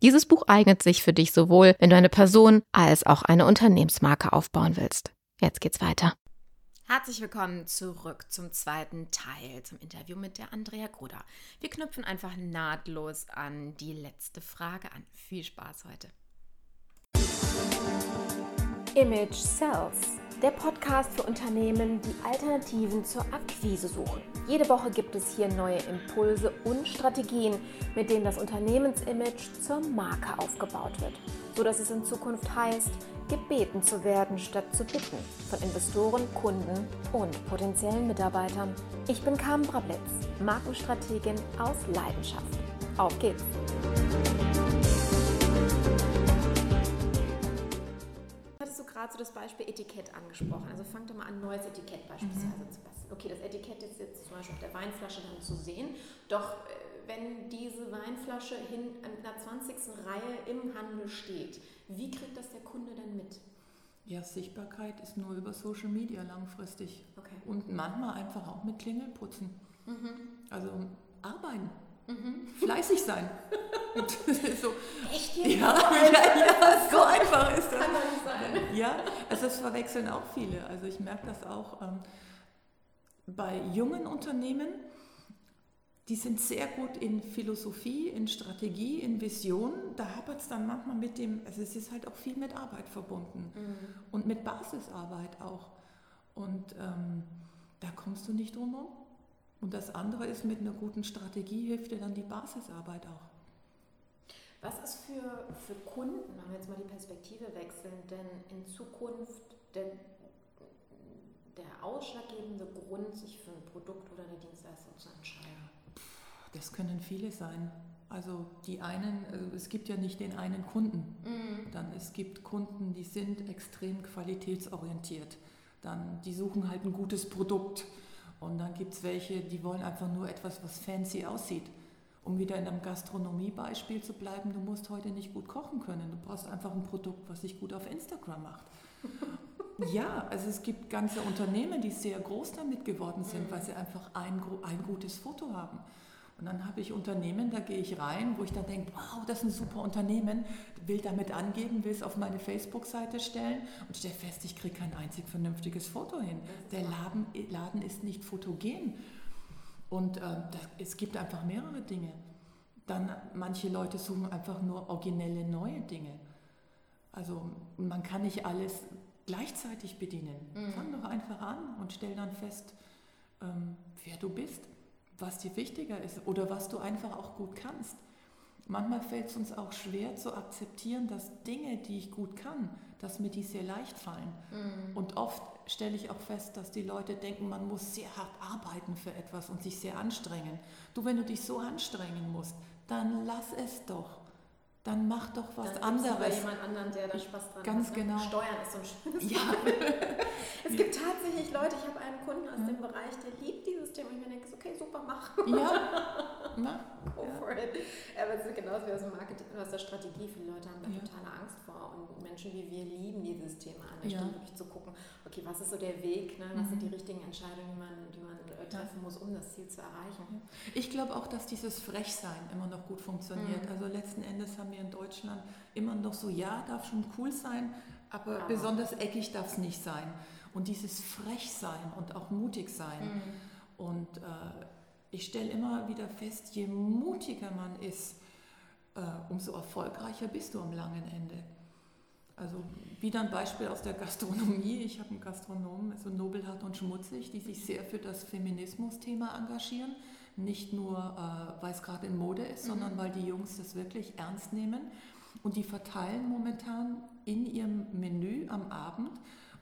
Dieses Buch eignet sich für dich sowohl, wenn du eine Person als auch eine Unternehmensmarke aufbauen willst. Jetzt geht's weiter. Herzlich willkommen zurück zum zweiten Teil, zum Interview mit der Andrea Gruder. Wir knüpfen einfach nahtlos an die letzte Frage an. Viel Spaß heute. Image Sells der Podcast für Unternehmen, die Alternativen zur Akquise suchen. Jede Woche gibt es hier neue Impulse und Strategien, mit denen das Unternehmensimage zur Marke aufgebaut wird, sodass es in Zukunft heißt, gebeten zu werden statt zu bitten von Investoren, Kunden und potenziellen Mitarbeitern. Ich bin Carmen Brablitz, Markenstrategin aus Leidenschaft. Auf geht's! gerade so das Beispiel Etikett angesprochen. Also fang doch mal an, neues Etikett beispielsweise mhm. zu basteln. Okay, das Etikett ist jetzt zum Beispiel auf der Weinflasche dann zu sehen. Doch äh, wenn diese Weinflasche hin in der 20. Reihe im Handel steht, wie kriegt das der Kunde dann mit? Ja, Sichtbarkeit ist nur über Social Media langfristig. Okay. Und manchmal einfach auch mit Klingelputzen. Mhm. Also arbeiten. Mhm. Fleißig sein. so, Echt jetzt? Ja, ja, ja, so einfach ist das. Kann nicht sein. Ja, also das verwechseln auch viele. Also ich merke das auch ähm, bei jungen Unternehmen, die sind sehr gut in Philosophie, in Strategie, in Vision. Da hapert es dann manchmal mit dem, also es ist halt auch viel mit Arbeit verbunden mhm. und mit Basisarbeit auch. Und ähm, da kommst du nicht drum herum. Und das andere ist, mit einer guten Strategie hilft dir dann die Basisarbeit auch. Was ist für, für Kunden, wenn wir jetzt mal die Perspektive wechseln, denn in Zukunft der, der ausschlaggebende Grund, sich für ein Produkt oder eine Dienstleistung zu entscheiden? Das können viele sein. Also die einen, also es gibt ja nicht den einen Kunden. Mhm. Dann es gibt Kunden, die sind extrem qualitätsorientiert. Dann die suchen halt ein gutes Produkt. Und dann gibt es welche, die wollen einfach nur etwas, was fancy aussieht. Um wieder in einem Gastronomiebeispiel zu bleiben, du musst heute nicht gut kochen können. Du brauchst einfach ein Produkt, was sich gut auf Instagram macht. ja, also es gibt ganze Unternehmen, die sehr groß damit geworden sind, weil sie einfach ein, ein gutes Foto haben. Und dann habe ich Unternehmen, da gehe ich rein, wo ich dann denke, wow, das ist ein super Unternehmen, will damit angeben, will es auf meine Facebook-Seite stellen und stelle fest, ich kriege kein einzig vernünftiges Foto hin. Der Laden, Laden ist nicht fotogen. Und äh, das, es gibt einfach mehrere Dinge. Dann manche Leute suchen einfach nur originelle neue Dinge. Also man kann nicht alles gleichzeitig bedienen. Mhm. Fang doch einfach an und stell dann fest, ähm, wer du bist was dir wichtiger ist oder was du einfach auch gut kannst. Manchmal fällt es uns auch schwer zu akzeptieren, dass Dinge, die ich gut kann, dass mir die sehr leicht fallen. Mhm. Und oft stelle ich auch fest, dass die Leute denken, man muss sehr hart arbeiten für etwas und sich sehr anstrengen. Du, wenn du dich so anstrengen musst, dann lass es doch dann mach doch was dann anderes. jemand anderen, der da Spaß dran Ganz hat. Ne? genau. Steuern ist so ein schönes ja. Es gibt tatsächlich Leute, ich habe einen Kunden aus ja. dem Bereich, der liebt dieses Thema. Ich mir denke, okay, super, mach. Ja. mach. Go ja. for it. Aber es ist genauso wie aus dem Marketing, aus der Strategie. Viele Leute haben da ja. totale Angst vor. Und Menschen wie wir lieben dieses Thema an der Stelle wirklich zu gucken, okay, was ist so der Weg, ne? was mhm. sind die richtigen Entscheidungen, die man, die man äh, treffen muss, um das Ziel zu erreichen. Ich glaube auch, dass dieses Frechsein immer noch gut funktioniert. Mhm. Also letzten Endes haben wir in Deutschland immer noch so, ja, darf schon cool sein, aber ja. besonders eckig darf es nicht sein. Und dieses Frechsein und auch mutig sein. Mhm. Und äh, ich stelle immer wieder fest, je mutiger man ist, äh, umso erfolgreicher bist du am langen Ende. Also wieder ein Beispiel aus der Gastronomie. Ich habe einen Gastronomen, also Nobelhart und Schmutzig, die sich sehr für das Feminismus-Thema engagieren. Nicht nur, äh, weil es gerade in Mode ist, mhm. sondern weil die Jungs das wirklich ernst nehmen. Und die verteilen momentan in ihrem Menü am Abend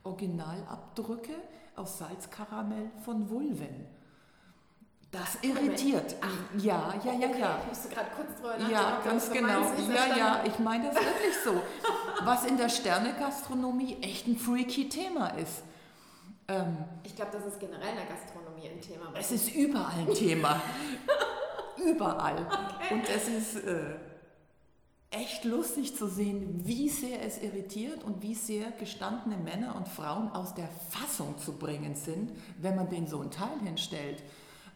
Originalabdrücke aus Salzkaramell von Vulven. Das irritiert. Ach, ja, ja, ja, okay. ja. Ich musste gerade kurz drüber nachdenken. Ja, ganz genau. Ja, ja, ich meine das wirklich so. Was in der Sternegastronomie echt ein freaky Thema ist. Ähm, ich glaube, das ist generell in der Gastronomie ein Thema. Es ist überall ein Thema. überall. Okay. Und es ist äh, echt lustig zu sehen, wie sehr es irritiert und wie sehr gestandene Männer und Frauen aus der Fassung zu bringen sind, wenn man denen so ein Teil hinstellt.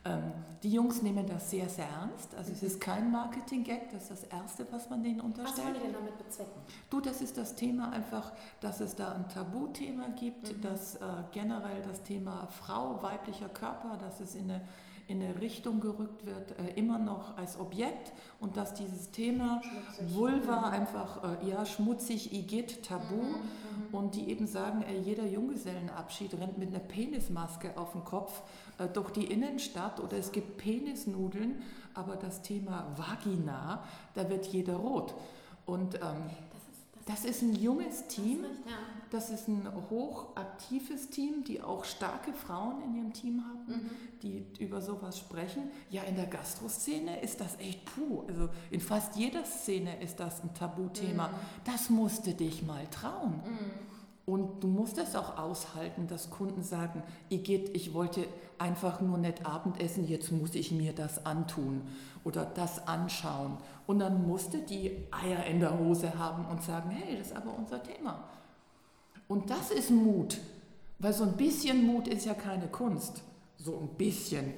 Ähm, die Jungs nehmen das sehr, sehr ernst. Also es ist kein Marketing-Gag, das ist das Erste, was man denen unterstellt. Was wollen die denn damit bezwecken? Du, das ist das Thema einfach, dass es da ein Tabuthema gibt, mhm. dass äh, generell das Thema Frau, weiblicher Körper, dass es in eine in eine Richtung gerückt wird, äh, immer noch als Objekt und dass dieses Thema schmutzig. Vulva mhm. einfach, äh, ja, schmutzig, Igitt, Tabu mhm, mhm. und die eben sagen, ey, jeder Junggesellenabschied rennt mit einer Penismaske auf dem Kopf äh, durch die Innenstadt oder es gibt Penisnudeln, aber das Thema Vagina, da wird jeder rot. Und ähm, das ist ein junges Team, das ist ein hochaktives Team, die auch starke Frauen in ihrem Team haben, mhm. die über sowas sprechen. Ja, in der Gastroszene ist das echt puh. Also in fast jeder Szene ist das ein Tabuthema. Mhm. Das musste dich mal trauen. Mhm. Und du musst es auch aushalten, dass Kunden sagen, Igitt, ich wollte einfach nur nett Abendessen, jetzt muss ich mir das antun oder das anschauen. Und dann musste die Eier in der Hose haben und sagen, hey, das ist aber unser Thema. Und das ist Mut, weil so ein bisschen Mut ist ja keine Kunst. So ein bisschen.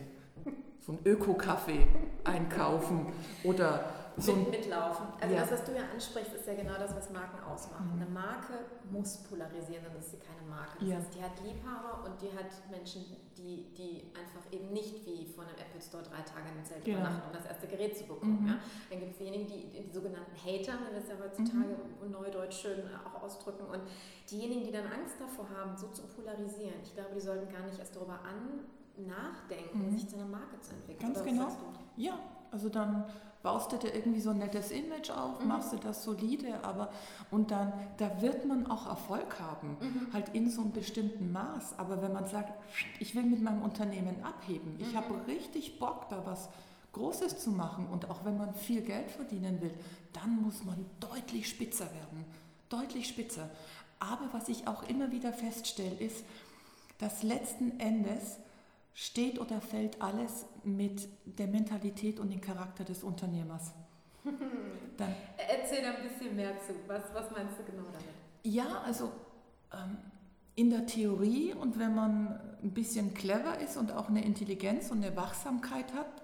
So ein Öko-Kaffee einkaufen oder so Mit, mitlaufen. Also ja. das, was du ja ansprichst, ist ja genau das, was Marken ausmachen. Mhm. Eine Marke muss polarisieren, dann ist sie keine Marke. Das ja. heißt, die hat Liebhaber und die hat Menschen, die, die einfach eben nicht wie von einem Apple Store drei Tage in einem Zelt ja. übernachten, um das erste Gerät zu bekommen. Mhm. Ja? Dann gibt es diejenigen, die, die sogenannten Hater, wenn wir es ja heutzutage mhm. neudeutsch schön auch ausdrücken, und diejenigen, die dann Angst davor haben, so zu polarisieren, ich glaube, die sollten gar nicht erst darüber an nachdenken, mhm. sich zu einer Marke zu entwickeln. Ganz Oder genau. Ja, also dann baust du dir irgendwie so ein nettes Image auf, mhm. machst du das solide, aber und dann, da wird man auch Erfolg haben, mhm. halt in so einem bestimmten Maß. Aber wenn man sagt, ich will mit meinem Unternehmen abheben, ich mhm. habe richtig Bock, da was Großes zu machen und auch wenn man viel Geld verdienen will, dann muss man deutlich spitzer werden, deutlich spitzer. Aber was ich auch immer wieder feststelle, ist, dass letzten Endes steht oder fällt alles mit der Mentalität und dem Charakter des Unternehmers. Dann, Erzähl ein bisschen mehr zu. Was, was meinst du genau damit? Ja, also ähm, in der Theorie und wenn man ein bisschen clever ist und auch eine Intelligenz und eine Wachsamkeit hat,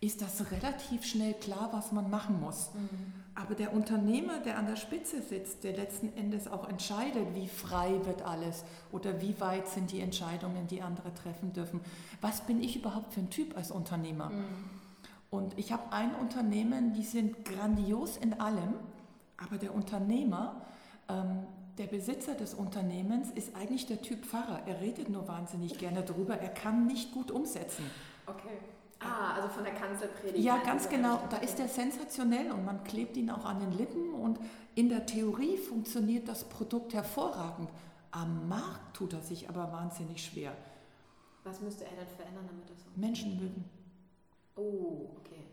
ist das relativ schnell klar, was man machen muss. Mhm. Aber der Unternehmer, der an der Spitze sitzt, der letzten Endes auch entscheidet, wie frei wird alles oder wie weit sind die Entscheidungen, die andere treffen dürfen. Was bin ich überhaupt für ein Typ als Unternehmer? Mhm. Und ich habe ein Unternehmen, die sind grandios in allem, aber der Unternehmer, ähm, der Besitzer des Unternehmens ist eigentlich der Typ Pfarrer. Er redet nur wahnsinnig gerne drüber, er kann nicht gut umsetzen. Okay. Ah, also von der Kanzelpredigt. Ja, ganz genau. Da ist er sensationell und man klebt ihn auch an den Lippen und in der Theorie funktioniert das Produkt hervorragend. Am Markt tut er sich aber wahnsinnig schwer. Was müsste er denn verändern, damit das so Menschen mögen. Oh, okay.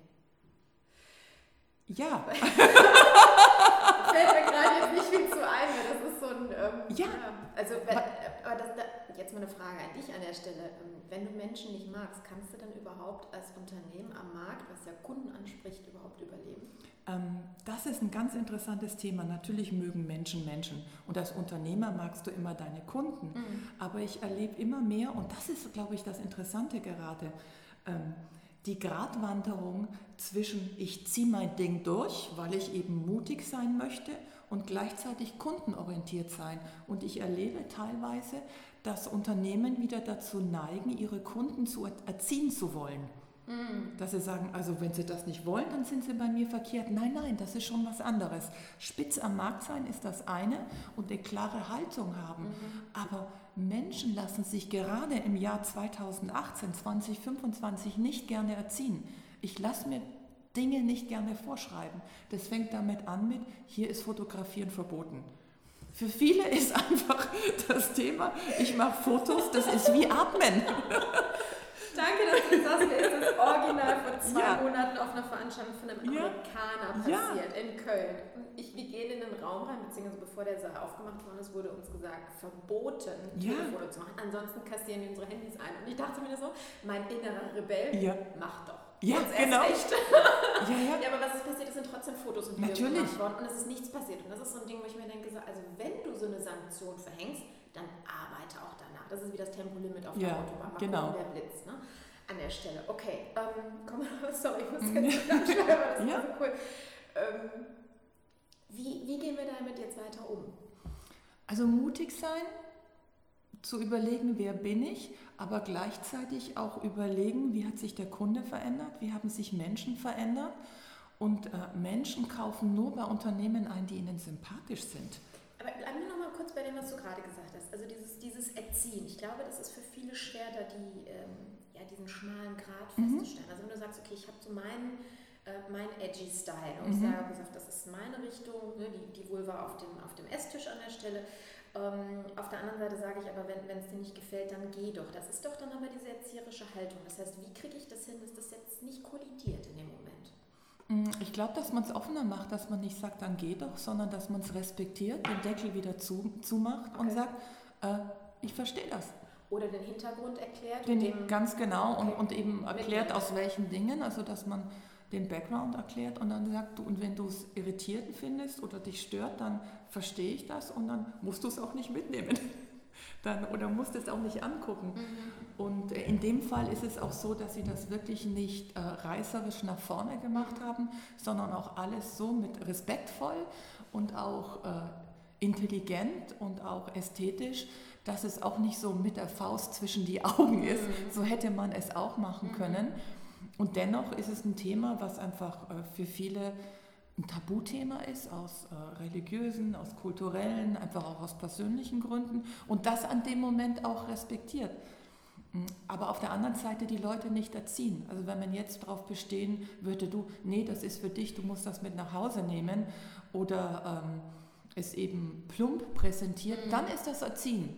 Ja. Fällt mir gerade jetzt nicht viel zu ein, weil das ist so ein. Ähm, ja. Also, aber das, da, jetzt mal eine Frage an dich an der Stelle. Ähm, wenn du Menschen nicht magst, kannst du dann überhaupt als Unternehmen am Markt, was ja Kunden anspricht, überhaupt überleben? Ähm, das ist ein ganz interessantes Thema. Natürlich mögen Menschen Menschen. Und als Unternehmer magst du immer deine Kunden. Mhm. Aber ich erlebe immer mehr, und das ist, glaube ich, das Interessante gerade, ähm, die Gratwanderung zwischen ich ziehe mein Ding durch, weil ich eben mutig sein möchte und gleichzeitig kundenorientiert sein. Und ich erlebe teilweise, dass Unternehmen wieder dazu neigen, ihre Kunden zu erziehen zu wollen. Mhm. Dass sie sagen, also wenn sie das nicht wollen, dann sind sie bei mir verkehrt. Nein, nein, das ist schon was anderes. Spitz am Markt sein ist das eine und eine klare Haltung haben. Mhm. Aber Menschen lassen sich gerade im Jahr 2018, 2025 nicht gerne erziehen. Ich lasse mir Dinge nicht gerne vorschreiben. Das fängt damit an mit, hier ist Fotografieren verboten. Für viele ist einfach das Thema, ich mache Fotos, das ist wie Atmen. Danke, dass sagst mir, ist das original vor zwei ja. Monaten auf einer Veranstaltung von einem Amerikaner passiert in Köln. Und ich, wir gehen in den Raum rein, beziehungsweise bevor der Saal aufgemacht worden ist, wurde uns gesagt, verboten, Telefone zu machen. Ansonsten kassieren wir unsere Handys ein. Und ich dachte mir so, mein innerer Rebell, mach doch. Ja, genau. Echt. ja, ja. ja, aber was ist passiert? Es sind trotzdem Fotos und Videos gemacht worden und es ist nichts passiert. Und das ist so ein Ding, wo ich mir denke, so, also wenn du so eine Sanktion verhängst, dann arbeite auch danach. Das ist wie das Tempolimit auf der Autobahn. Mal genau. gucken, wer blitzt. Ne? Der Stelle. Okay, ähm, komm mal, sorry, ich muss jetzt ganz schnell, aber das ja. war so cool. Ähm, wie, wie gehen wir damit jetzt weiter um? Also mutig sein, zu überlegen, wer bin ich, aber gleichzeitig auch überlegen, wie hat sich der Kunde verändert, wie haben sich Menschen verändert. Und äh, Menschen kaufen nur bei Unternehmen ein, die ihnen sympathisch sind. Aber bleiben wir noch mal kurz bei dem, was du gerade gesagt hast. Also dieses, dieses Erziehen. Ich glaube, das ist für viele schwer, da die, ähm, ja, diesen schmalen Grad mhm. festzustellen. Also wenn du sagst, okay, ich habe so meinen äh, mein edgy Style und mhm. ich sage, gesagt, das ist meine Richtung, ne, die, die Vulva auf dem, auf dem Esstisch an der Stelle ähm, auf der anderen Seite sage ich aber, wenn es dir nicht gefällt, dann geh doch. Das ist doch dann aber diese erzieherische Haltung. Das heißt, wie kriege ich das hin, dass das jetzt nicht kollidiert in dem Moment? Mm, ich glaube, dass man es offener macht, dass man nicht sagt, dann geh doch, sondern dass man es respektiert, den Deckel wieder zu, zumacht okay. und sagt, äh, ich verstehe das. Oder den Hintergrund erklärt. Den, ganz genau okay. und, und eben erklärt, aus welchen Dingen, also dass man den Background erklärt und dann sagt du, und wenn du es irritierend findest oder dich stört, dann verstehe ich das und dann musst du es auch nicht mitnehmen. dann, oder musst es auch nicht angucken. Mhm. Und äh, in dem Fall ist es auch so, dass sie das wirklich nicht äh, reißerisch nach vorne gemacht haben, sondern auch alles so mit respektvoll und auch äh, intelligent und auch ästhetisch, dass es auch nicht so mit der Faust zwischen die Augen ist. Mhm. So hätte man es auch machen mhm. können. Und dennoch ist es ein Thema, was einfach äh, für viele ein Tabuthema ist, aus äh, religiösen, aus kulturellen, einfach auch aus persönlichen Gründen und das an dem Moment auch respektiert. Hm, aber auf der anderen Seite die Leute nicht erziehen. Also wenn man jetzt darauf bestehen würde, du, nee, das ist für dich, du musst das mit nach Hause nehmen oder ähm, es eben plump präsentiert, mhm. dann ist das Erziehen.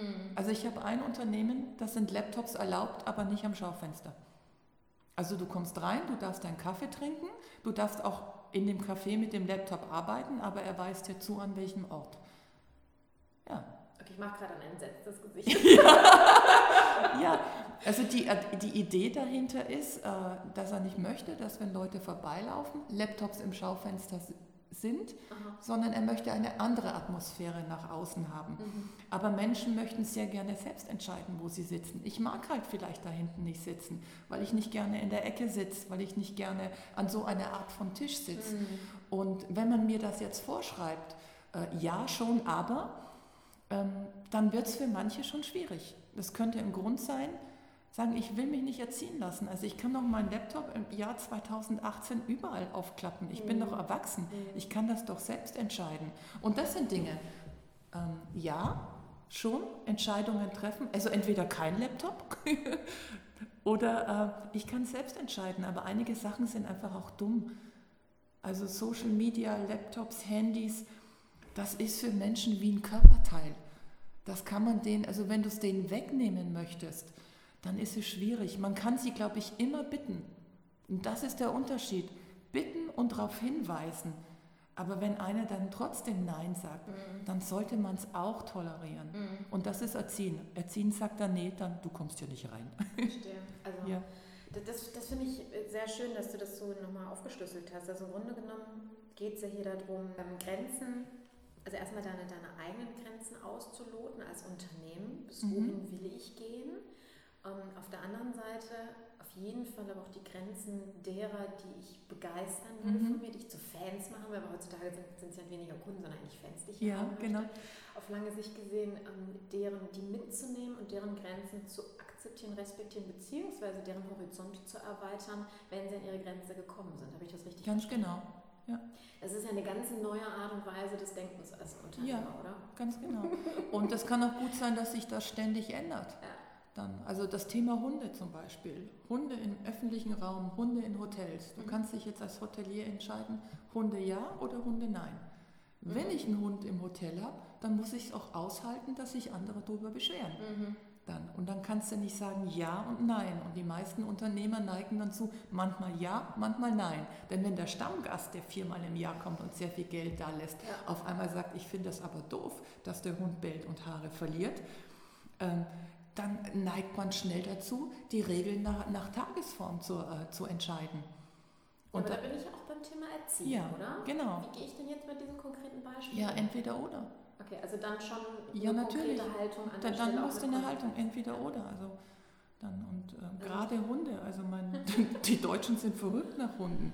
Mhm. Also ich habe ein Unternehmen, das sind Laptops erlaubt, aber nicht am Schaufenster. Also du kommst rein, du darfst deinen Kaffee trinken, du darfst auch in dem Café mit dem Laptop arbeiten, aber er weist dir zu, an welchem Ort. Ja. Okay, ich mache gerade ein entsetztes Gesicht. ja. ja, also die, die Idee dahinter ist, äh, dass er nicht möchte, dass wenn Leute vorbeilaufen, Laptops im Schaufenster sind, Aha. sondern er möchte eine andere Atmosphäre nach außen haben. Mhm. Aber Menschen möchten sehr gerne selbst entscheiden, wo sie sitzen. Ich mag halt vielleicht da hinten nicht sitzen, weil ich nicht gerne in der Ecke sitze, weil ich nicht gerne an so einer Art von Tisch sitze. Mhm. Und wenn man mir das jetzt vorschreibt, äh, ja schon, aber, ähm, dann wird es für manche schon schwierig. Das könnte ein Grund sein, sagen, ich will mich nicht erziehen lassen. Also ich kann doch meinen Laptop im Jahr 2018 überall aufklappen. Ich bin doch mhm. erwachsen. Mhm. Ich kann das doch selbst entscheiden. Und das sind Dinge, ähm, ja, schon Entscheidungen treffen. Also entweder kein Laptop oder äh, ich kann selbst entscheiden. Aber einige Sachen sind einfach auch dumm. Also Social Media, Laptops, Handys, das ist für Menschen wie ein Körperteil. Das kann man denen, also wenn du es denen wegnehmen möchtest, dann ist es schwierig. Man kann sie, glaube ich, immer bitten. Und das ist der Unterschied. Bitten und darauf hinweisen. Aber wenn einer dann trotzdem Nein sagt, mhm. dann sollte man es auch tolerieren. Mhm. Und das ist Erziehen. Erziehen sagt dann, nee, dann du kommst hier nicht rein. Verstehe. Also ja. das, das finde ich sehr schön, dass du das so nochmal aufgeschlüsselt hast. Also im Grunde genommen geht es ja hier darum, ähm, Grenzen, also erstmal deine, deine eigenen Grenzen auszuloten als Unternehmen. Bis mhm. wohin will ich gehen? Ähm, auf der anderen Seite auf jeden Fall aber auch die Grenzen derer, die ich begeistern will mhm. von mir, die ich zu Fans machen will. Aber heutzutage sind es ja weniger Kunden, sondern eigentlich Fans, die ich ja, genau. Auf lange Sicht gesehen, ähm, deren, die mitzunehmen und deren Grenzen zu akzeptieren, respektieren, beziehungsweise deren Horizont zu erweitern, wenn sie an ihre Grenze gekommen sind. Habe ich das richtig Ganz genau. Ja. Das ist ja eine ganz neue Art und Weise des Denkens als Unternehmer, ja, oder? Ganz genau. Und es kann auch gut sein, dass sich das ständig ändert. Ja. Dann, also das Thema Hunde zum Beispiel. Hunde im öffentlichen Raum, Hunde in Hotels. Du mhm. kannst dich jetzt als Hotelier entscheiden, Hunde ja oder Hunde nein. Mhm. Wenn ich einen Hund im Hotel habe, dann muss ich es auch aushalten, dass sich andere darüber beschweren. Mhm. Dann. Und dann kannst du nicht sagen ja und nein. Und die meisten Unternehmer neigen dann zu, manchmal ja, manchmal nein. Denn wenn der Stammgast, der viermal im Jahr kommt und sehr viel Geld da lässt, ja. auf einmal sagt, ich finde das aber doof, dass der Hund bellt und Haare verliert, ähm, dann neigt man schnell dazu, die Regeln nach, nach Tagesform zu, äh, zu entscheiden. Und ja, aber da bin ich auch beim Thema Erziehung, ja, oder? Genau. Wie gehe ich denn jetzt mit diesem konkreten Beispiel? Ja, entweder oder. Okay, also dann schon ja, eine natürlich. konkrete Haltung an dann, dann musst du eine Haltung, entweder oder. Also dann und äh, gerade Hunde, also mein, die Deutschen sind verrückt nach Hunden.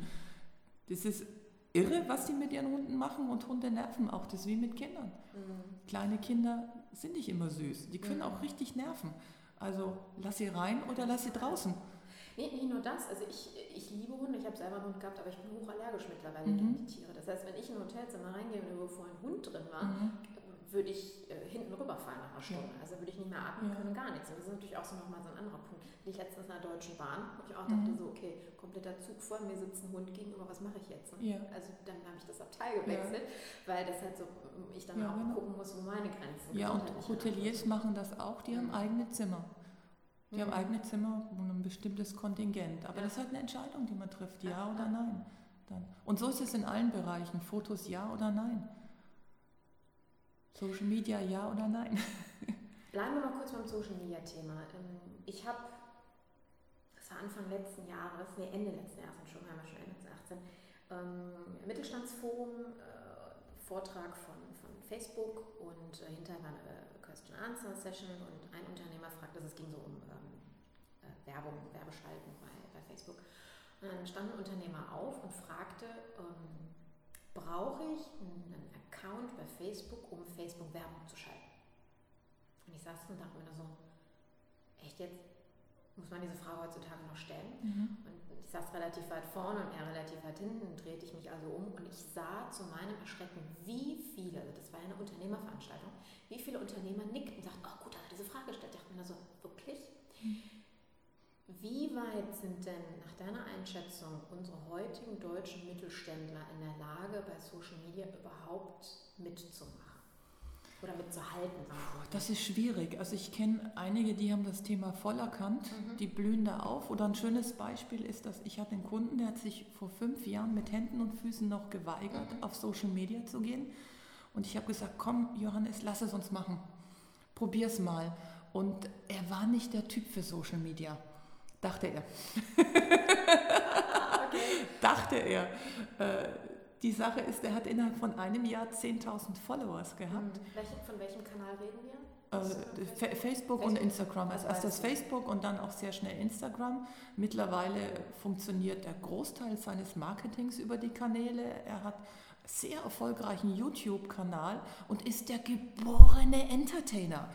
Das ist irre, was die mit ihren Hunden machen und Hunde nerven auch. Das ist wie mit Kindern. Mhm. Kleine Kinder sind nicht immer süß. Die können mhm. auch richtig nerven. Also lass sie rein oder lass sie draußen. Nee, nicht nur das. Also ich, ich liebe Hunde, ich habe selber einen Hund gehabt, aber ich bin hochallergisch mittlerweile mhm. gegen die Tiere. Das heißt, wenn ich in ein Hotelzimmer reingehe und wo vorher ein Hund drin war, mhm würde ich äh, hinten rüberfallen nach einer Stunde. Ja. Also würde ich nicht mehr atmen ja. können, gar nichts. Und das ist natürlich auch so nochmal so ein anderer Punkt. Ich letztens in der Deutschen Bahn, wo ich auch dachte, mhm. so, okay, kompletter Zug vor mir sitzt ein Hund gegenüber, was mache ich jetzt? Ne? Ja. Also dann habe ich das Abteil gewechselt, weil das halt so, ich dann auch genau. gucken muss, wo meine Grenzen sind. Ja, und Hoteliers machen das auch, die haben mhm. eigene Zimmer. Die mhm. haben eigene Zimmer und ein bestimmtes Kontingent. Aber das ist halt eine Entscheidung, die man trifft, ja oder nein. Dann. Und so ist es in allen Bereichen. Fotos ja oder nein. Social Media ja oder nein? Bleiben wir mal kurz beim Social Media Thema. Ähm, ich habe, das war Anfang letzten Jahres, nee, Ende letzten Jahres, schon, haben wir schon Ende 2018, ähm, Mittelstandsforum, äh, Vortrag von, von Facebook und äh, hinterher war eine Question Answer Session und ein Unternehmer fragte, es ging so um ähm, äh, Werbung, Werbeschalten bei, bei Facebook. Und dann stand ein Unternehmer auf und fragte, ähm, brauche ich einen Account bei Facebook, um Facebook Werbung zu schalten. Und ich saß und dachte mir so, echt jetzt? Muss man diese Frage heutzutage noch stellen? Mhm. Und ich saß relativ weit vorne und er relativ weit hinten, drehte ich mich also um und ich sah zu meinem Erschrecken, wie viele, also das war eine Unternehmerveranstaltung, wie viele Unternehmer nickten und sagten, oh gut, dass er diese Frage stellt. Ich dachte mir so, wirklich? Mhm. Wie weit sind denn nach deiner Einschätzung unsere heutigen deutschen Mittelständler in der Lage, bei Social Media überhaupt mitzumachen? Oder mitzuhalten? Das ist schwierig. Also ich kenne einige, die haben das Thema voll erkannt, mhm. die blühen da auf. Oder ein schönes Beispiel ist, dass ich hatte einen Kunden, der hat sich vor fünf Jahren mit Händen und Füßen noch geweigert, mhm. auf Social Media zu gehen. Und ich habe gesagt, komm Johannes, lass es uns machen. Probier es mal. Und er war nicht der Typ für Social Media dachte er. okay. dachte er. Äh, die Sache ist, er hat innerhalb von einem Jahr 10.000 Followers gehabt. Welchen, von welchem Kanal reden wir? Äh, Facebook, Facebook, und Instagram. Also erst das Facebook und dann auch sehr schnell Instagram. Mittlerweile funktioniert der Großteil seines Marketings über die Kanäle. Er hat sehr erfolgreichen YouTube-Kanal und ist der geborene Entertainer.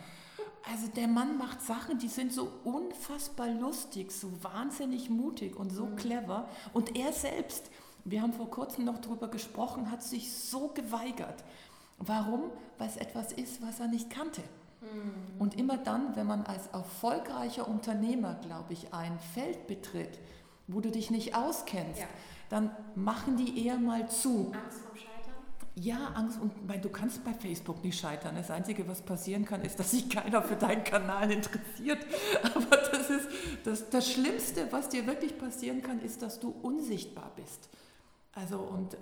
Also der Mann macht Sachen, die sind so unfassbar lustig, so wahnsinnig mutig und so mhm. clever. Und er selbst, wir haben vor kurzem noch darüber gesprochen, hat sich so geweigert. Warum? Weil es etwas ist, was er nicht kannte. Mhm. Und immer dann, wenn man als erfolgreicher Unternehmer, glaube ich, ein Feld betritt, wo du dich nicht auskennst, ja. dann machen die eher mal zu. Angst Scheitern? Ja, Angst und weil du kannst bei Facebook nicht scheitern. Das Einzige, was passieren kann, ist, dass sich keiner für deinen Kanal interessiert. Aber das ist das, das Schlimmste, was dir wirklich passieren kann, ist, dass du unsichtbar bist. Also und äh,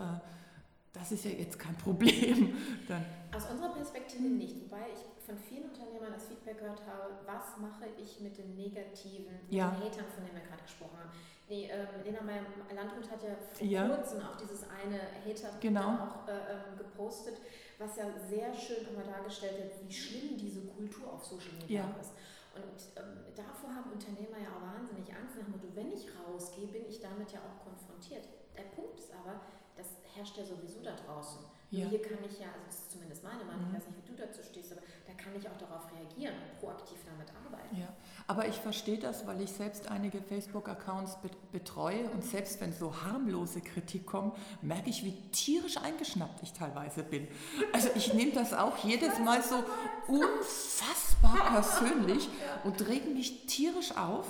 das ist ja jetzt kein Problem. Dann. Aus unserer Perspektive nicht, wobei ich von vielen Unternehmern das Feedback gehört habe, was mache ich mit den negativen, ja. den Hatern, von denen wir gerade gesprochen haben. Nee, äh, Lena Meyer Landrut hat ja vor ja. kurzem auch dieses eine Hater genau. auch äh, ähm, gepostet, was ja sehr schön immer dargestellt hat, wie schlimm diese Kultur auf Social Media ja. ist. Und ähm, davor haben Unternehmer ja auch wahnsinnig Angst nach Motto, wenn ich rausgehe, bin ich damit ja auch konfrontiert. Der Punkt ist aber, das herrscht ja sowieso da draußen. Ja. Hier kann ich ja, also das ist zumindest meine Meinung, mhm. ich weiß nicht, wie du dazu stehst, aber da kann ich auch darauf reagieren und proaktiv damit arbeiten. Ja, aber ich verstehe das, weil ich selbst einige Facebook-Accounts betreue und selbst wenn so harmlose Kritik kommt, merke ich, wie tierisch eingeschnappt ich teilweise bin. Also ich nehme das auch jedes Mal so unfassbar persönlich und rege mich tierisch auf.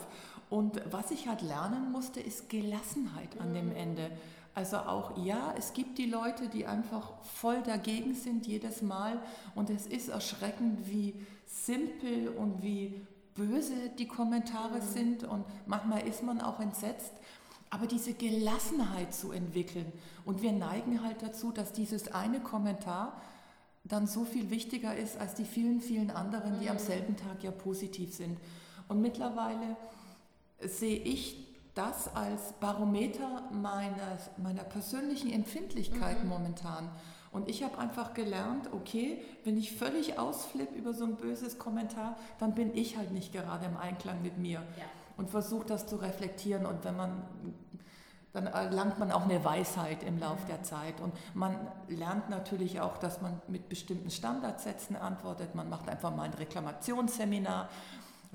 Und was ich halt lernen musste, ist Gelassenheit an dem mhm. Ende. Also auch ja, es gibt die Leute, die einfach voll dagegen sind jedes Mal und es ist erschreckend, wie simpel und wie böse die Kommentare mhm. sind und manchmal ist man auch entsetzt. Aber diese Gelassenheit zu entwickeln. Und wir neigen halt dazu, dass dieses eine Kommentar dann so viel wichtiger ist als die vielen, vielen anderen, die am mhm. selben Tag ja positiv sind. Und mittlerweile sehe ich das als Barometer meiner, meiner persönlichen Empfindlichkeit mhm. momentan. Und ich habe einfach gelernt, okay, wenn ich völlig ausflippe über so ein böses Kommentar, dann bin ich halt nicht gerade im Einklang mit mir. Ja. Und versuche das zu reflektieren. Und wenn man, dann erlangt man auch eine Weisheit im Laufe der Zeit. Und man lernt natürlich auch, dass man mit bestimmten Standardsätzen antwortet. Man macht einfach mal ein Reklamationsseminar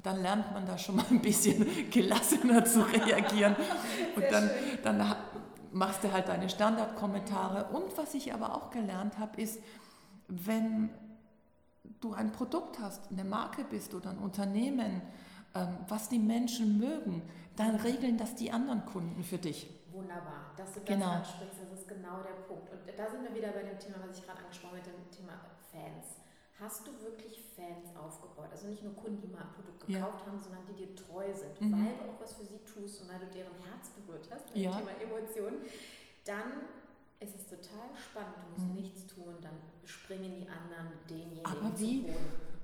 dann lernt man da schon mal ein bisschen gelassener zu reagieren. Und dann, dann machst du halt deine Standardkommentare. Und was ich aber auch gelernt habe, ist, wenn du ein Produkt hast, eine Marke bist oder ein Unternehmen, ähm, was die Menschen mögen, dann regeln das die anderen Kunden für dich. Wunderbar, dass du das genau. ansprichst, das ist genau der Punkt. Und da sind wir wieder bei dem Thema, was ich gerade angesprochen habe, mit dem Thema Fans. Hast du wirklich Fans aufgebaut? Also nicht nur Kunden, die mal ein Produkt gekauft ja. haben, sondern die dir treu sind, mhm. weil du auch was für sie tust und weil du deren Herz berührt hast, mit ja. dem Thema Emotionen. Dann ist es total spannend, du musst mhm. nichts tun, dann springen die anderen denjenigen Aber wie?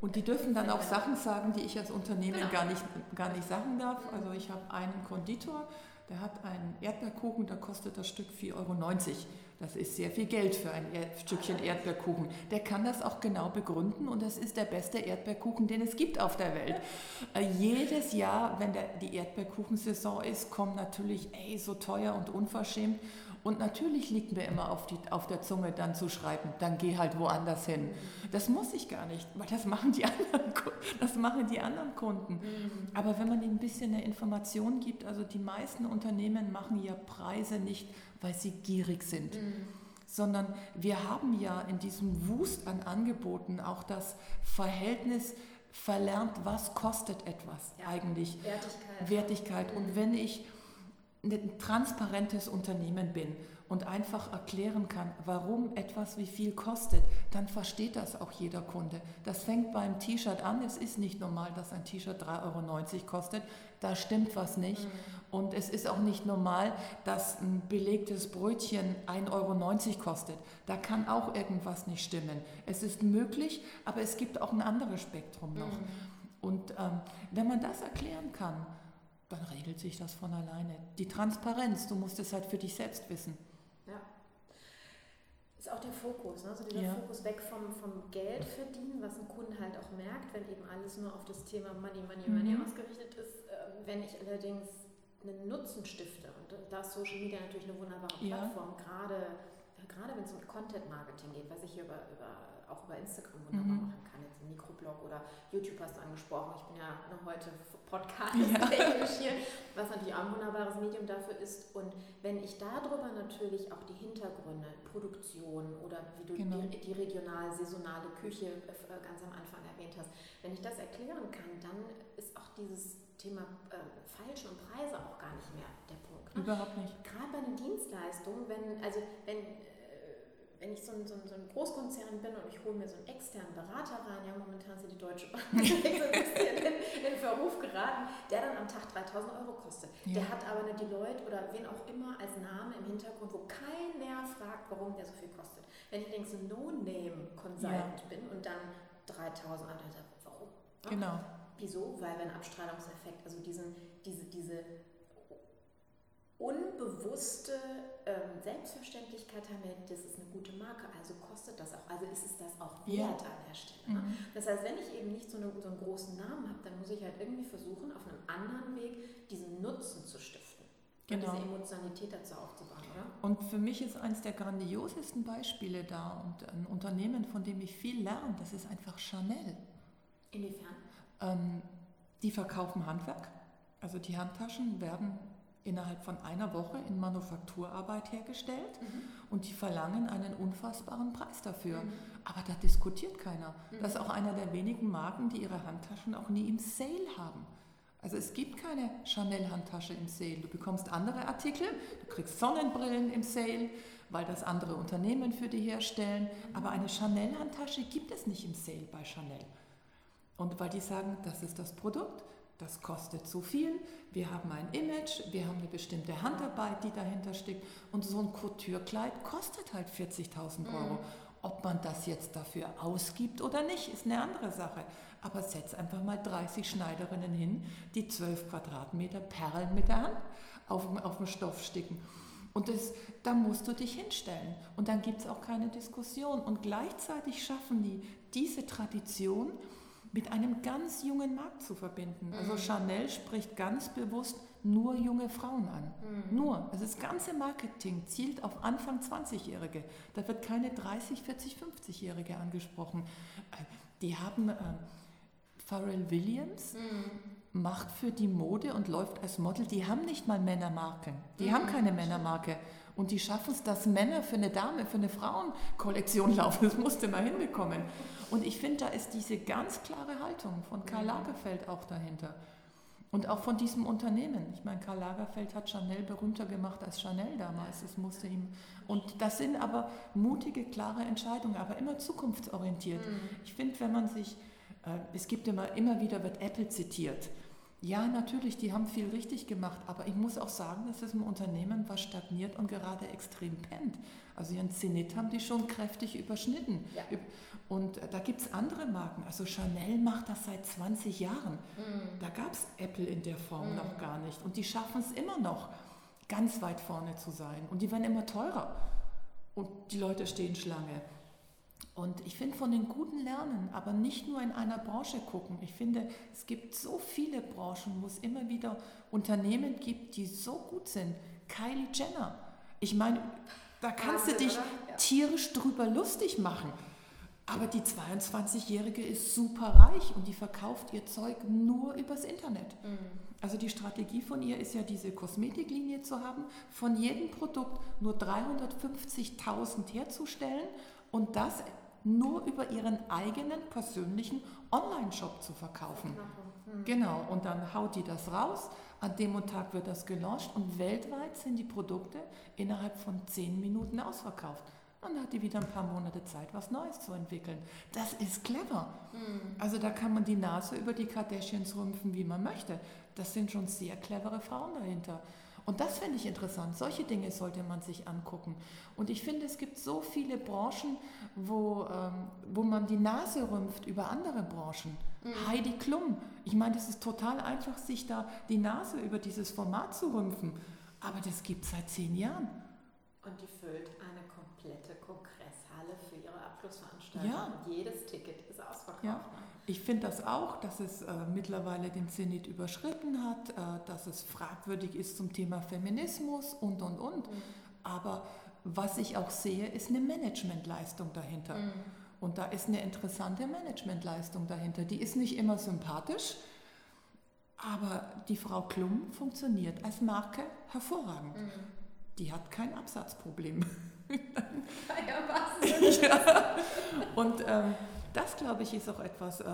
Und die dürfen dann auch Sachen sagen, die ich als Unternehmen genau. gar, nicht, gar nicht sagen darf. Also ich habe einen Konditor, der hat einen Erdbeerkuchen, da kostet das Stück 4,90 Euro. Das ist sehr viel Geld für ein Stückchen Erdbeerkuchen. Der kann das auch genau begründen und das ist der beste Erdbeerkuchen, den es gibt auf der Welt. Äh, jedes Jahr, wenn der, die Erdbeerkuchensaison ist, kommen natürlich, ey, so teuer und unverschämt. Und natürlich liegt mir immer auf, die, auf der Zunge dann zu schreiben, dann geh halt woanders hin. Das muss ich gar nicht, weil das machen die anderen, das machen die anderen Kunden. Mhm. Aber wenn man ihnen ein bisschen eine Information gibt, also die meisten Unternehmen machen ja Preise nicht, weil sie gierig sind. Mhm. Sondern wir haben ja in diesem Wust an Angeboten auch das Verhältnis verlernt, was kostet etwas ja. eigentlich. Wertigkeit. Wertigkeit. Mhm. Und wenn ich ein transparentes Unternehmen bin und einfach erklären kann, warum etwas wie viel kostet, dann versteht das auch jeder Kunde. Das fängt beim T-Shirt an. Es ist nicht normal, dass ein T-Shirt 3,90 Euro kostet. Da stimmt was nicht. Mhm. Und es ist auch nicht normal, dass ein belegtes Brötchen 1,90 Euro kostet. Da kann auch irgendwas nicht stimmen. Es ist möglich, aber es gibt auch ein anderes Spektrum noch. Mhm. Und ähm, wenn man das erklären kann, dann regelt sich das von alleine. Die Transparenz, du musst es halt für dich selbst wissen. Ja. Ist auch der Fokus, ne? also dieser ja. Fokus weg vom, vom Geld verdienen, was ein Kunde halt auch merkt, wenn eben alles nur auf das Thema Money, Money, Money mhm. ausgerichtet ist. Ähm, wenn ich allerdings einen Nutzen stifte, und da ist Social Media natürlich eine wunderbare Plattform, ja. gerade gerade wenn es um Content Marketing geht, was ich hier über, über, auch über Instagram wunderbar mhm. machen kann, jetzt im Mikroblog oder YouTube hast du angesprochen. Ich bin ja noch heute Podcast ja. hier, was natürlich auch ein wunderbares Medium dafür ist. Und wenn ich darüber natürlich auch die Hintergründe, Produktion oder wie du genau. die, die regional saisonale Küche äh, ganz am Anfang erwähnt hast, wenn ich das erklären kann, dann ist auch dieses Thema äh, Falschen und Preise auch gar nicht mehr der Punkt. Ne? Überhaupt nicht. Gerade bei den Dienstleistungen, wenn, also wenn wenn ich so ein, so, ein, so ein, Großkonzern bin und ich hole mir so einen externen Berater rein, ja, momentan sind die Deutsche Bank so in, in, Verruf geraten, der dann am Tag 3000 Euro kostet. Ja. Der hat aber eine Deloitte oder wen auch immer als Name im Hintergrund, wo keiner fragt, warum der so viel kostet. Wenn ich allerdings ein No-Name-Consultant ja. bin und dann 3000 Euro, warum? Genau. Wieso? Weil wir einen Abstrahlungseffekt, also diesen, diese, diese unbewusste ähm, Selbstverständlichkeit haben, das ist eine gute Marke, also kostet das auch, also ist es das auch wert an der Stelle. Ne? Mhm. Das heißt, wenn ich eben nicht so, eine, so einen großen Namen habe, dann muss ich halt irgendwie versuchen, auf einem anderen Weg diesen Nutzen zu stiften. Genau. Und diese Emotionalität dazu aufzubauen, oder? Und für mich ist eines der grandiosesten Beispiele da und ein Unternehmen, von dem ich viel lerne, das ist einfach Chanel. Inwiefern? Ähm, die verkaufen Handwerk. Also die Handtaschen werden innerhalb von einer Woche in Manufakturarbeit hergestellt mhm. und die verlangen einen unfassbaren Preis dafür. Mhm. Aber da diskutiert keiner. Mhm. Das ist auch einer der wenigen Marken, die ihre Handtaschen auch nie im Sale haben. Also es gibt keine Chanel-Handtasche im Sale. Du bekommst andere Artikel, du kriegst Sonnenbrillen im Sale, weil das andere Unternehmen für die herstellen. Aber eine Chanel-Handtasche gibt es nicht im Sale bei Chanel. Und weil die sagen, das ist das Produkt, das kostet so viel, wir haben ein Image, wir haben eine bestimmte Handarbeit, die dahinter steckt und so ein Couture-Kleid kostet halt 40.000 Euro. Mhm. Ob man das jetzt dafür ausgibt oder nicht, ist eine andere Sache. Aber setz einfach mal 30 Schneiderinnen hin, die 12 Quadratmeter Perlen mit der Hand auf, auf dem Stoff sticken. Und das, da musst du dich hinstellen. Und dann gibt es auch keine Diskussion. Und gleichzeitig schaffen die diese Tradition mit einem ganz jungen Markt zu verbinden. Also mhm. Chanel spricht ganz bewusst nur junge Frauen an. Mhm. Nur. Also das ganze Marketing zielt auf Anfang 20-Jährige. Da wird keine 30, 40, 50-Jährige angesprochen. Äh, die haben äh, Pharrell Williams. Mhm macht für die Mode und läuft als Model, die haben nicht mal Männermarken. Die mhm. haben keine Männermarke. Und die schaffen es, dass Männer für eine Dame, für eine Frauenkollektion laufen. Das musste man hinbekommen. Und ich finde, da ist diese ganz klare Haltung von Karl Lagerfeld auch dahinter. Und auch von diesem Unternehmen. Ich meine, Karl Lagerfeld hat Chanel berühmter gemacht als Chanel damals. Es musste ihm. Und das sind aber mutige, klare Entscheidungen, aber immer zukunftsorientiert. Mhm. Ich finde, wenn man sich, äh, es gibt immer, immer wieder wird Apple zitiert. Ja, natürlich, die haben viel richtig gemacht, aber ich muss auch sagen, das ist ein Unternehmen, was stagniert und gerade extrem pennt. Also ihren Zenit haben die schon kräftig überschnitten. Ja. Und äh, da gibt es andere Marken. Also Chanel macht das seit 20 Jahren. Mhm. Da gab es Apple in der Form mhm. noch gar nicht. Und die schaffen es immer noch, ganz weit vorne zu sein. Und die werden immer teurer. Und die Leute stehen Schlange. Und ich finde von den Guten lernen, aber nicht nur in einer Branche gucken. Ich finde, es gibt so viele Branchen, wo es immer wieder Unternehmen gibt, die so gut sind. Kylie Jenner. Ich meine, da kannst Wahnsinn, du dich ja. tierisch drüber lustig machen. Aber die 22-Jährige ist super reich und die verkauft ihr Zeug nur übers Internet. Mhm. Also die Strategie von ihr ist ja diese Kosmetiklinie zu haben, von jedem Produkt nur 350.000 herzustellen und das nur über ihren eigenen persönlichen Online-Shop zu verkaufen. Mhm. Genau, und dann haut die das raus. An dem Tag wird das gelauncht und weltweit sind die Produkte innerhalb von zehn Minuten ausverkauft. Und dann hat die wieder ein paar Monate Zeit, was Neues zu entwickeln. Das ist clever. Mhm. Also da kann man die Nase über die Kardashians rümpfen, wie man möchte. Das sind schon sehr clevere Frauen dahinter. Und das finde ich interessant. Solche Dinge sollte man sich angucken. Und ich finde, es gibt so viele Branchen, wo, ähm, wo man die Nase rümpft über andere Branchen. Mhm. Heidi Klum. Ich meine, es ist total einfach, sich da die Nase über dieses Format zu rümpfen. Aber das gibt es seit zehn Jahren. Und die füllt eine komplette Kongresshalle für ihre Abschlussveranstaltung. Ja. Und jedes Ticket ist ausverkauft. Ja. Ich finde das auch, dass es äh, mittlerweile den Zenit überschritten hat, äh, dass es fragwürdig ist zum Thema Feminismus und, und, und. Mhm. Aber was ich auch sehe, ist eine Managementleistung dahinter. Mhm. Und da ist eine interessante Managementleistung dahinter. Die ist nicht immer sympathisch, aber die Frau Klum funktioniert als Marke hervorragend. Mhm. Die hat kein Absatzproblem. ja, was? ja. Und ähm, das, glaube ich, ist auch etwas, äh,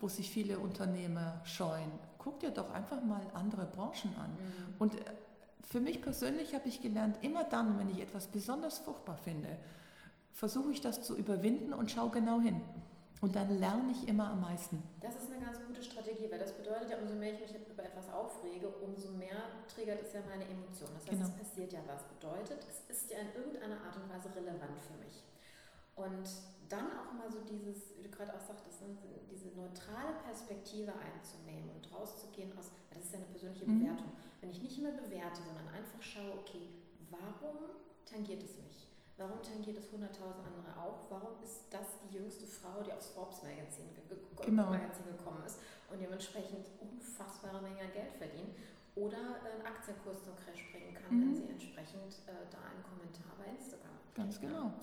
wo sich viele Unternehmer scheuen. Guck dir doch einfach mal andere Branchen an. Mhm. Und äh, für mich persönlich habe ich gelernt, immer dann, wenn ich etwas besonders furchtbar finde, versuche ich das zu überwinden und schaue genau hin. Und dann lerne ich immer am meisten. Das ist eine ganz gute Strategie, weil das bedeutet ja, umso mehr ich mich über etwas aufrege, umso mehr triggert es ja meine Emotionen. Das heißt, genau. es passiert ja was. Bedeutet, es ist ja in irgendeiner Art und Weise relevant für mich. Und dann auch mal so dieses, wie du gerade auch sagtest, ne, diese neutrale Perspektive einzunehmen und rauszugehen aus, das ist ja eine persönliche mhm. Bewertung. Wenn ich nicht mehr bewerte, sondern einfach schaue, okay, warum tangiert es mich? Warum tangiert es 100.000 andere auch? Warum ist das die jüngste Frau, die aufs Forbes Magazin, genau. Magazin gekommen ist und dementsprechend unfassbare Menge an Geld verdient? Oder einen Aktienkurs zum Crash bringen kann, mhm. wenn sie entsprechend äh, da einen Kommentar bei Instagram Ganz genau. Kann.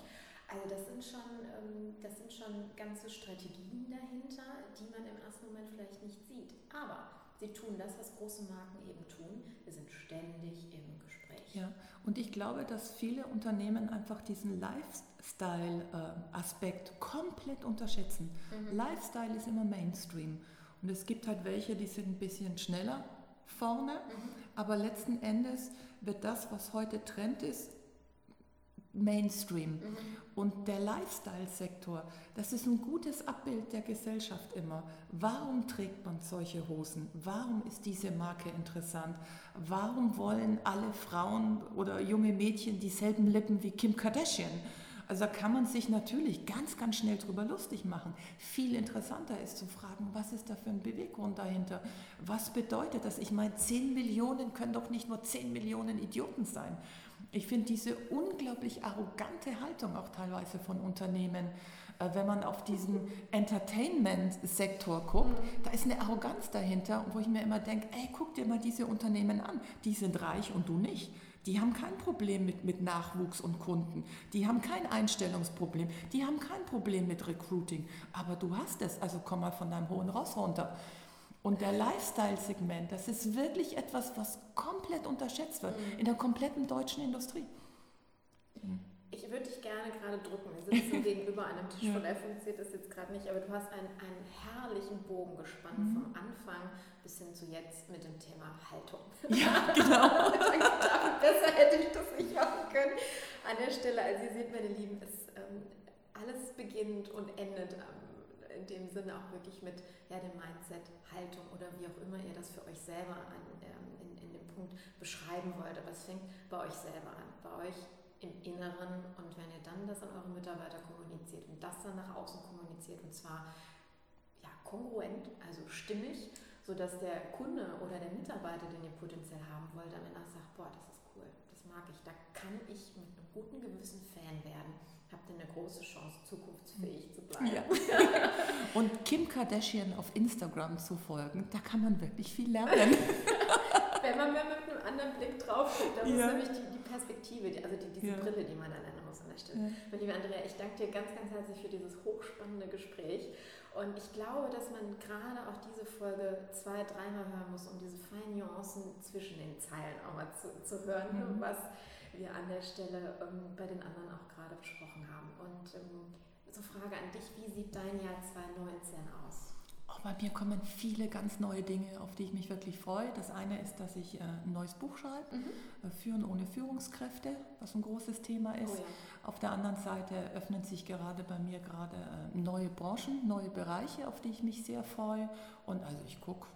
Also das sind schon, ähm, das sind schon ganze Strategien dahinter, die man im ersten Moment vielleicht nicht sieht. Aber sie tun das, was große Marken eben tun. Wir sind ständig im Gespräch. Ja, und ich glaube, dass viele Unternehmen einfach diesen Lifestyle-Aspekt komplett unterschätzen. Mhm. Lifestyle ist immer Mainstream. Und es gibt halt welche, die sind ein bisschen schneller vorne, mhm. aber letzten Endes wird das, was heute Trend ist, Mainstream. Mhm. Und der Lifestyle-Sektor, das ist ein gutes Abbild der Gesellschaft immer. Warum trägt man solche Hosen? Warum ist diese Marke interessant? Warum wollen alle Frauen oder junge Mädchen dieselben Lippen wie Kim Kardashian? Also da kann man sich natürlich ganz, ganz schnell drüber lustig machen. Viel interessanter ist zu fragen, was ist da für ein Beweggrund dahinter? Was bedeutet das? Ich meine, 10 Millionen können doch nicht nur 10 Millionen Idioten sein. Ich finde diese unglaublich arrogante Haltung auch teilweise von Unternehmen, äh, wenn man auf diesen Entertainment-Sektor guckt, da ist eine Arroganz dahinter, wo ich mir immer denke, ey, guck dir mal diese Unternehmen an, die sind reich und du nicht. Die haben kein Problem mit, mit Nachwuchs und Kunden. Die haben kein Einstellungsproblem. Die haben kein Problem mit Recruiting. Aber du hast es, also komm mal von deinem hohen Ross runter. Und der Lifestyle-Segment, das ist wirklich etwas, was komplett unterschätzt wird mhm. in der kompletten deutschen Industrie. Mhm. Ich würde dich gerne gerade drücken. Wir sitzen gegenüber einem Tisch, von daher funktioniert das jetzt gerade nicht, aber du hast einen, einen herrlichen Bogen gespannt mhm. vom Anfang bis hin zu jetzt mit dem Thema Haltung. Ja, genau. Besser hätte ich das nicht machen können. An der Stelle, also ihr seht, meine Lieben, es, ähm, alles beginnt und endet ähm, in dem Sinne auch wirklich mit ja, dem Mindset, Haltung oder wie auch immer ihr das für euch selber an, ähm, in, in dem Punkt beschreiben wollt. Aber es fängt bei euch selber an, bei euch im Inneren und wenn ihr dann das an eure Mitarbeiter kommuniziert und das dann nach außen kommuniziert und zwar ja, kongruent, also stimmig, sodass der Kunde oder der Mitarbeiter, den ihr potenziell haben wollt, dann danach sagt, boah, das ist cool, das mag ich, da kann ich mit einem guten Gewissen Fan werden. Habt ihr eine große Chance, zukunftsfähig zu bleiben. Ja. und Kim Kardashian auf Instagram zu folgen, da kann man wirklich viel lernen. Wenn man mal mit einem anderen Blick drauf guckt, das ja. ist nämlich die, die Perspektive, die, also die, diese ja. Brille, die man dann ändern muss an der Stelle. Ja. Liebe Andrea, ich danke dir ganz, ganz herzlich für dieses hochspannende Gespräch. Und ich glaube, dass man gerade auch diese Folge zwei, dreimal hören muss, um diese feinen Nuancen zwischen den Zeilen auch mal zu, zu hören, mhm. was wir an der Stelle ähm, bei den anderen auch gerade besprochen haben. Und ähm, so Frage an dich, wie sieht dein Jahr 2019 aus? Oh, bei mir kommen viele ganz neue Dinge, auf die ich mich wirklich freue. Das eine ist, dass ich äh, ein neues Buch schreibe, mhm. Äh, Führen ohne Führungskräfte, was ein großes Thema ist. Oh ja. Auf der anderen Seite öffnen sich gerade bei mir gerade äh, neue Branchen, neue Bereiche, auf die ich mich sehr freue. Und also ich gucke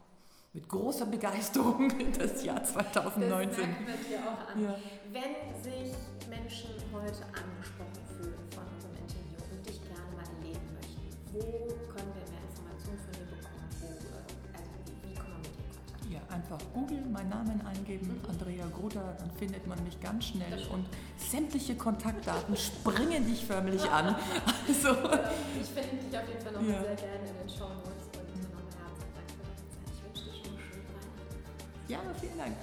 mit großer Begeisterung in das Jahr 2019. Das merken wir dir auch an. Ja. Wenn sich Menschen heute angesprochen fühlen von unserem Interview und dich gerne mal erleben möchten, wo können wir mehr Informationen von dir bekommen? Wo, äh, also wie, wie kommen wir mit dir in Kontakt? Ja, einfach Google, meinen Namen eingeben, mhm. Andrea Gruder, dann findet man mich ganz schnell und sämtliche Kontaktdaten springen dich förmlich an. Also, ich finde dich auf jeden Fall noch ja. sehr gerne in den Show Notes Ja, vielen Dank.